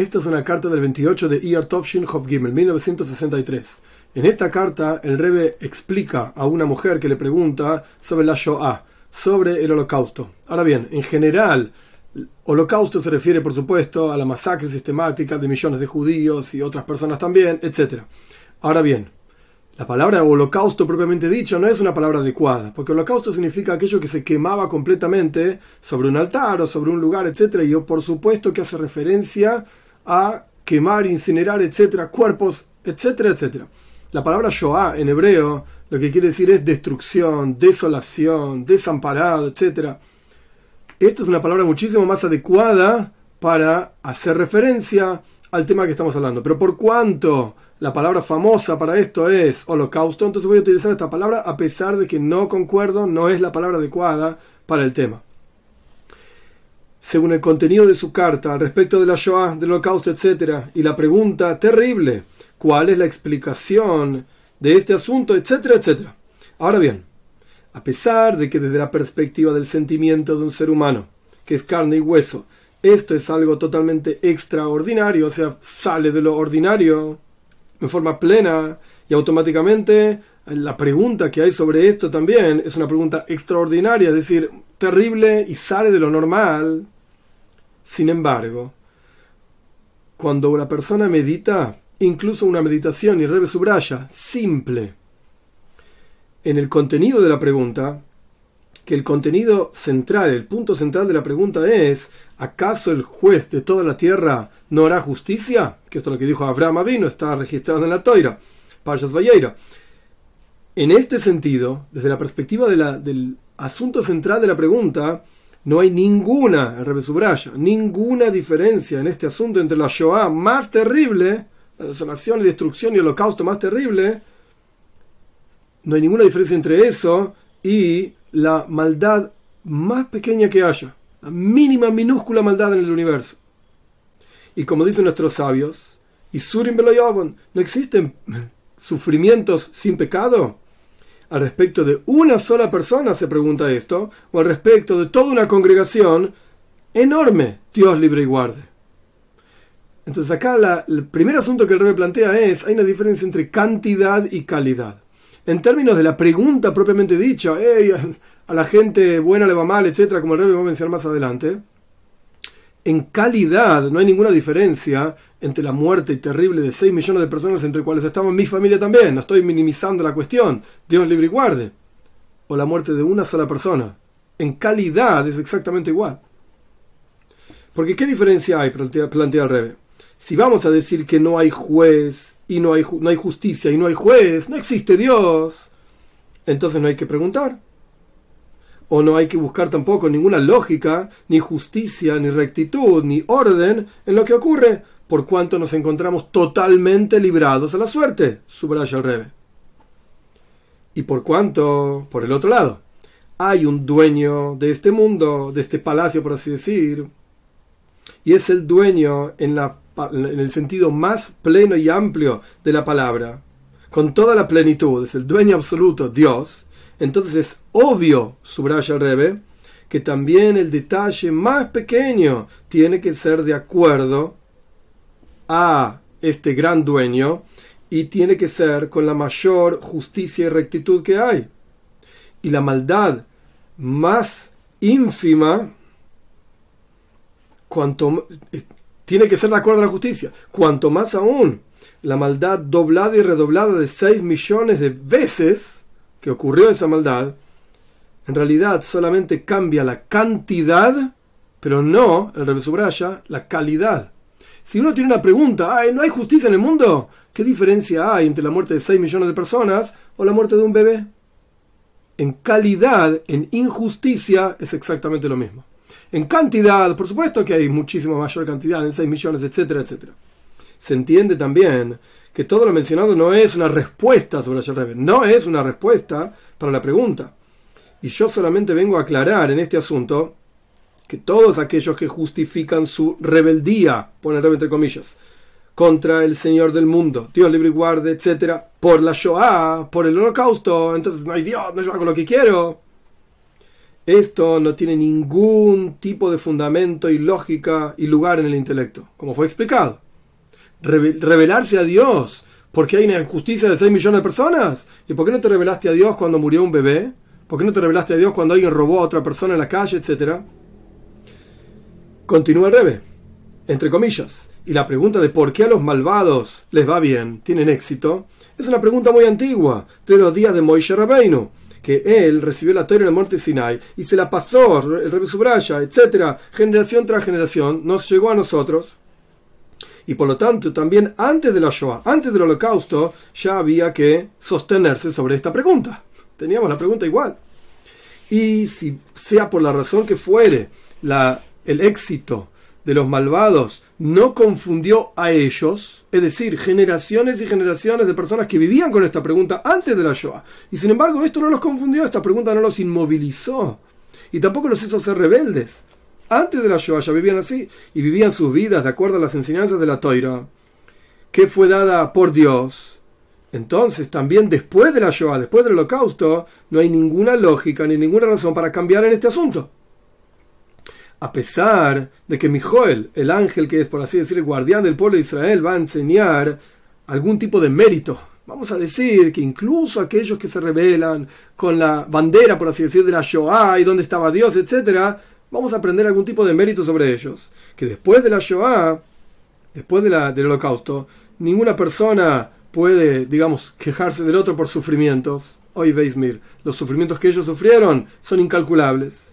Esta es una carta del 28 de Iyar Tovshin Gimel, 1963. En esta carta, el Rebbe explica a una mujer que le pregunta sobre la Shoah, sobre el holocausto. Ahora bien, en general, holocausto se refiere, por supuesto, a la masacre sistemática de millones de judíos y otras personas también, etc. Ahora bien, la palabra holocausto propiamente dicho no es una palabra adecuada, porque holocausto significa aquello que se quemaba completamente sobre un altar o sobre un lugar, etc. Y por supuesto que hace referencia a quemar, incinerar, etc. cuerpos, etcétera, etcétera. La palabra Shoah en hebreo lo que quiere decir es destrucción, desolación, desamparado, etc. Esta es una palabra muchísimo más adecuada para hacer referencia al tema que estamos hablando. Pero por cuanto la palabra famosa para esto es holocausto, entonces voy a utilizar esta palabra a pesar de que no concuerdo, no es la palabra adecuada para el tema. Según el contenido de su carta al respecto de la Shoah, del holocausto, etc., y la pregunta terrible, ¿cuál es la explicación de este asunto, etcétera, etcétera? Ahora bien, a pesar de que desde la perspectiva del sentimiento de un ser humano, que es carne y hueso, esto es algo totalmente extraordinario, o sea, sale de lo ordinario, en forma plena y automáticamente la pregunta que hay sobre esto también es una pregunta extraordinaria, es decir, terrible y sale de lo normal. Sin embargo, cuando una persona medita, incluso una meditación y rebe subraya, simple, en el contenido de la pregunta, que el contenido central, el punto central de la pregunta es, ¿acaso el juez de toda la tierra no hará justicia? Que esto es lo que dijo Abraham Avino, está registrado en la Toira, Parshas Valleira. En este sentido, desde la perspectiva del asunto central de la pregunta, no hay ninguna, el subraya, ninguna diferencia en este asunto entre la Shoah más terrible, la desolación y destrucción y el holocausto más terrible, no hay ninguna diferencia entre eso y la maldad más pequeña que haya, la mínima, minúscula maldad en el universo. Y como dicen nuestros sabios, y Surim no existen sufrimientos sin pecado. Al respecto de una sola persona se pregunta esto, o al respecto de toda una congregación enorme, Dios libre y guarde. Entonces acá el primer asunto que el rey plantea es, hay una diferencia entre cantidad y calidad en términos de la pregunta propiamente dicha, a la gente buena le va mal, etcétera, como el rey va a mencionar más adelante, en calidad no hay ninguna diferencia entre la muerte terrible de 6 millones de personas, entre cuales estamos mi familia también. No estoy minimizando la cuestión. Dios libre y guarde. O la muerte de una sola persona. En calidad es exactamente igual. Porque ¿qué diferencia hay? Plantea, el Rebe. Si vamos a decir que no hay juez y no hay, no hay justicia y no hay juez, no existe Dios, entonces no hay que preguntar. O no hay que buscar tampoco ninguna lógica, ni justicia, ni rectitud, ni orden en lo que ocurre, por cuanto nos encontramos totalmente librados a la suerte, subraya el Rebe. Y por cuanto, por el otro lado, hay un dueño de este mundo, de este palacio, por así decir, y es el dueño en el sentido más pleno y amplio de la palabra, con toda la plenitud, es el dueño absoluto, Dios, entonces es obvio, subraya el Rebe, que también el detalle más pequeño tiene que ser de acuerdo a este gran dueño y tiene que ser con la mayor justicia y rectitud que hay. Y la maldad más ínfima, cuanto tiene que ser de acuerdo a la justicia. Cuanto más aún la maldad doblada y redoblada de 6 millones de veces que ocurrió esa maldad, en realidad solamente cambia la cantidad, pero no, el subraya, la calidad. Si uno tiene una pregunta, ¿Ay, ¿no hay justicia en el mundo? ¿Qué diferencia hay entre la muerte de 6 millones de personas o la muerte de un bebé? En calidad, en injusticia, es exactamente lo mismo. En cantidad, por supuesto que hay muchísima mayor cantidad, en 6 millones, etcétera, etcétera. Se entiende también que todo lo mencionado no es una respuesta sobre el no es una respuesta para la pregunta. Y yo solamente vengo a aclarar en este asunto que todos aquellos que justifican su rebeldía, pone entre comillas, contra el Señor del mundo, Dios libre y guarde, etcétera, por la Shoah, por el holocausto, entonces no hay Dios, no yo hago lo que quiero Esto no tiene ningún tipo de fundamento y lógica y lugar en el intelecto, como fue explicado. Revelarse a Dios porque hay una injusticia de 6 millones de personas. ¿Y por qué no te revelaste a Dios cuando murió un bebé? ¿Por qué no te revelaste a Dios cuando alguien robó a otra persona en la calle, etcétera? Continúa el rebe, entre comillas. Y la pregunta de por qué a los malvados les va bien, tienen éxito, es una pregunta muy antigua, de los días de Moishe Rabbeinu, que él recibió la Torah en el monte Sinai y se la pasó, el rebe Subraya, etcétera, generación tras generación, nos llegó a nosotros. Y por lo tanto, también antes de la Shoah, antes del holocausto, ya había que sostenerse sobre esta pregunta. Teníamos la pregunta igual. Y si sea por la razón que fuere, la el éxito de los malvados no confundió a ellos, es decir, generaciones y generaciones de personas que vivían con esta pregunta antes de la Shoah. Y sin embargo, esto no los confundió, esta pregunta no los inmovilizó. Y tampoco los hizo ser rebeldes. Antes de la Shoah ya vivían así y vivían sus vidas de acuerdo a las enseñanzas de la Toira, que fue dada por Dios. Entonces, también después de la Shoah, después del holocausto, no hay ninguna lógica ni ninguna razón para cambiar en este asunto a pesar de que Mijoel, el ángel que es, por así decir, el guardián del pueblo de Israel, va a enseñar algún tipo de mérito. Vamos a decir que incluso aquellos que se rebelan con la bandera, por así decir, de la Shoah y dónde estaba Dios, etc., vamos a aprender algún tipo de mérito sobre ellos. Que después de la Shoah, después de la, del holocausto, ninguna persona puede, digamos, quejarse del otro por sufrimientos. Hoy veis, mir, los sufrimientos que ellos sufrieron son incalculables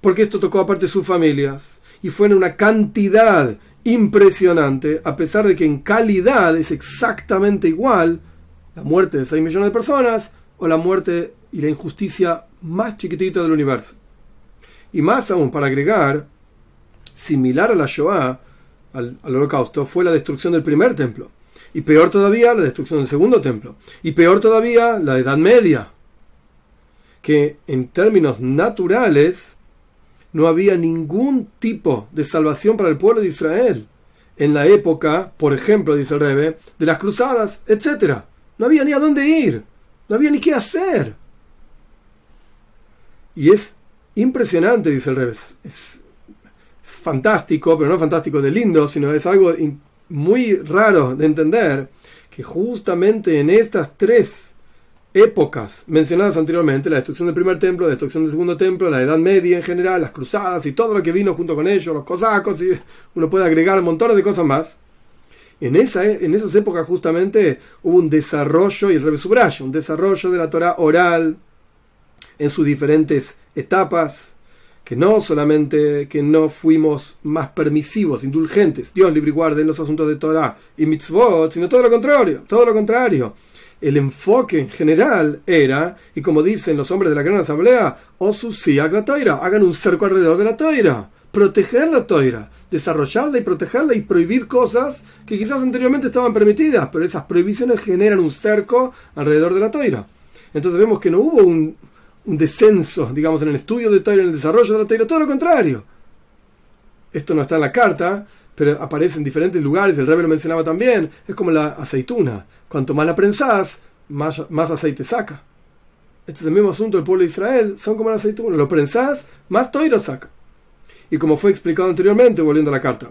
porque esto tocó aparte sus familias y fue en una cantidad impresionante, a pesar de que en calidad es exactamente igual la muerte de 6 millones de personas o la muerte y la injusticia más chiquitita del universo. Y más aún, para agregar, similar a la Shoah, al, al holocausto, fue la destrucción del primer templo. Y peor todavía, la destrucción del segundo templo. Y peor todavía, la Edad Media. Que en términos naturales no había ningún tipo de salvación para el pueblo de Israel. En la época, por ejemplo, dice el Rebe, de las cruzadas, etc. No había ni a dónde ir, no había ni qué hacer. Y es impresionante, dice el Rebe. Es, fantástico, pero no fantástico de lindo, sino es algo muy raro de entender que justamente en estas tres épocas mencionadas anteriormente, la destrucción del primer templo, la destrucción del segundo templo, la Edad Media en general, las cruzadas y todo lo que vino junto con ellos, los cosacos, y uno puede agregar montones de cosas más. En, esa, en esas épocas justamente hubo un desarrollo, y el subraya, un desarrollo de la Torah oral en sus diferentes etapas, que no solamente que no fuimos más permisivos, indulgentes, Dios libre y guarde en los asuntos de Torah y mitzvot, sino todo lo contrario, todo lo contrario el enfoque general era, y como dicen los hombres de la gran asamblea, osusiak la toira, hagan un cerco alrededor de la toira, proteger la toira, desarrollarla y protegerla y prohibir cosas que quizás anteriormente estaban permitidas, pero esas prohibiciones generan un cerco alrededor de la toira. Entonces vemos que no hubo un, descenso, digamos, en el estudio de toira, en el desarrollo de la toira, todo lo contrario. Esto no está en la carta, pero aparece en diferentes lugares, el rey lo mencionaba también, es como la aceituna. Cuanto más la prensás, más, más aceite saca. Este es el mismo asunto del pueblo de Israel, son como la aceituna. Lo prensás, más toira saca. Y como fue explicado anteriormente, volviendo a la carta,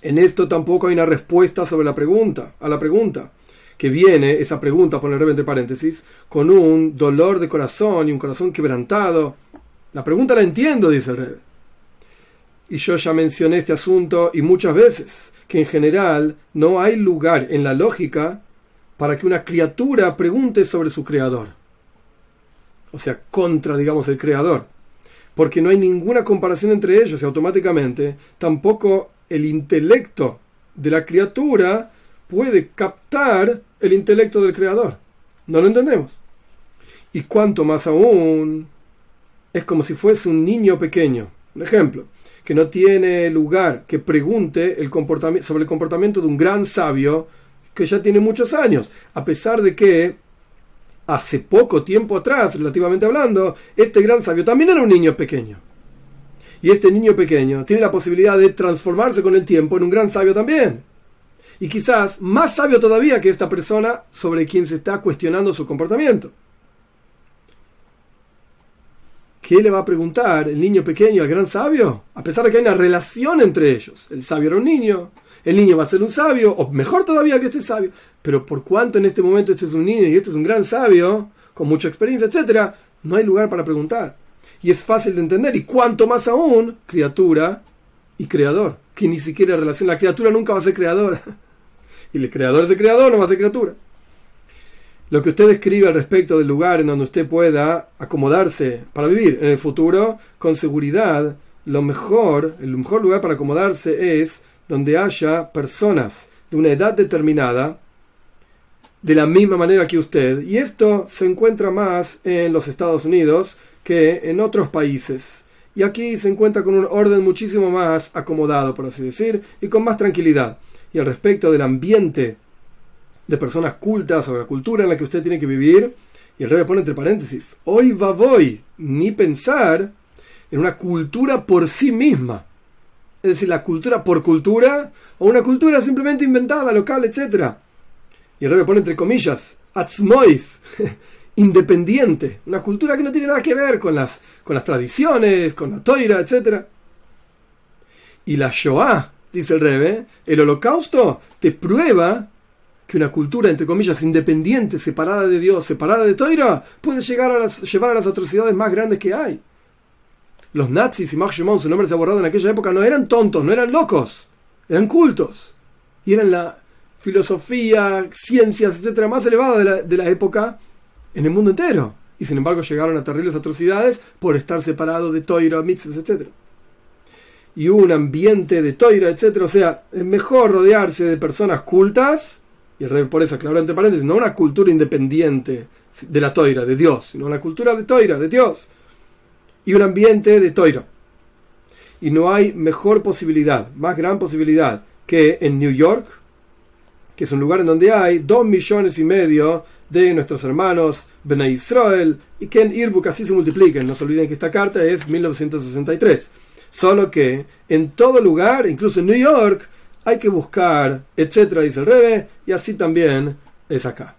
en esto tampoco hay una respuesta sobre la pregunta, a la pregunta, que viene, esa pregunta, pone el entre paréntesis, con un dolor de corazón y un corazón quebrantado. La pregunta la entiendo, dice el rey y yo ya mencioné este asunto y muchas veces, que en general no hay lugar en la lógica para que una criatura pregunte sobre su creador. O sea, contra, digamos, el creador. Porque no hay ninguna comparación entre ellos y automáticamente tampoco el intelecto de la criatura puede captar el intelecto del creador. No lo entendemos. Y cuanto más aún, es como si fuese un niño pequeño. Un ejemplo que no tiene lugar que pregunte sobre el comportamiento de un gran sabio que ya tiene muchos años, a pesar de que hace poco tiempo atrás, relativamente hablando, este gran sabio también era un niño pequeño. Y este niño pequeño tiene la posibilidad de transformarse con el tiempo en un gran sabio también. Y quizás más sabio todavía que esta persona sobre quien se está cuestionando su comportamiento. ¿Qué le va a preguntar el niño pequeño al gran sabio? A pesar de que hay una relación entre ellos. El sabio era un niño, el niño va a ser un sabio, o mejor todavía que este sabio. Pero por cuanto en este momento este es un niño y este es un gran sabio, con mucha experiencia, etcétera, no hay lugar para preguntar. Y es fácil de entender. Y cuanto más aún, criatura y creador. Que ni siquiera relación. La criatura nunca va a ser creadora. Y el creador es el creador, no va a ser criatura. Lo que usted escribe al respecto del lugar en donde usted pueda acomodarse para vivir en el futuro, con seguridad, lo mejor, el mejor lugar para acomodarse es donde haya personas de una edad determinada de la misma manera que usted. Y esto se encuentra más en los Estados Unidos que en otros países. Y aquí se encuentra con un orden muchísimo más acomodado, por así decir, y con más tranquilidad. Y al respecto del ambiente de personas cultas o la cultura en la que usted tiene que vivir, y el rey pone entre paréntesis, hoy va voy, ni pensar en una cultura por sí misma. Es decir, la cultura por cultura, o una cultura simplemente inventada, local, etc. Y el rey pone entre comillas, atzmois, independiente, una cultura que no tiene nada que ver con las, con las tradiciones, con la toira, etc. Y la Shoah, dice el Rebe, el holocausto te prueba que una cultura, entre comillas, independiente, separada de Dios, separada de Toira, puede llegar a las, llevar a las atrocidades más grandes que hay. Los nazis y Mark su nombre se ha borrado en aquella época, no eran tontos, no eran locos, eran cultos. Y eran la filosofía, ciencias, etcétera, más elevada de la, época en el mundo entero. Y sin embargo llegaron a terribles atrocidades por estar separados de Toira, mitzvahs, etc. Y un ambiente de Toira, etc. O sea, es mejor rodearse de personas cultas, y por eso aclaró entre paréntesis, no una cultura independiente de la Toira, de Dios, sino una cultura de Toira, de Dios. Y un ambiente de Toira. Y no hay mejor posibilidad, más gran posibilidad que en New York, que es un lugar en donde hay dos millones y medio de nuestros hermanos Bnei Israel y que en Irbuk así se multipliquen. No se olviden que esta carta es 1963. Solo que en todo lugar, incluso en New York, hay que buscar, etcétera, dice el Rebe, y así también es acá.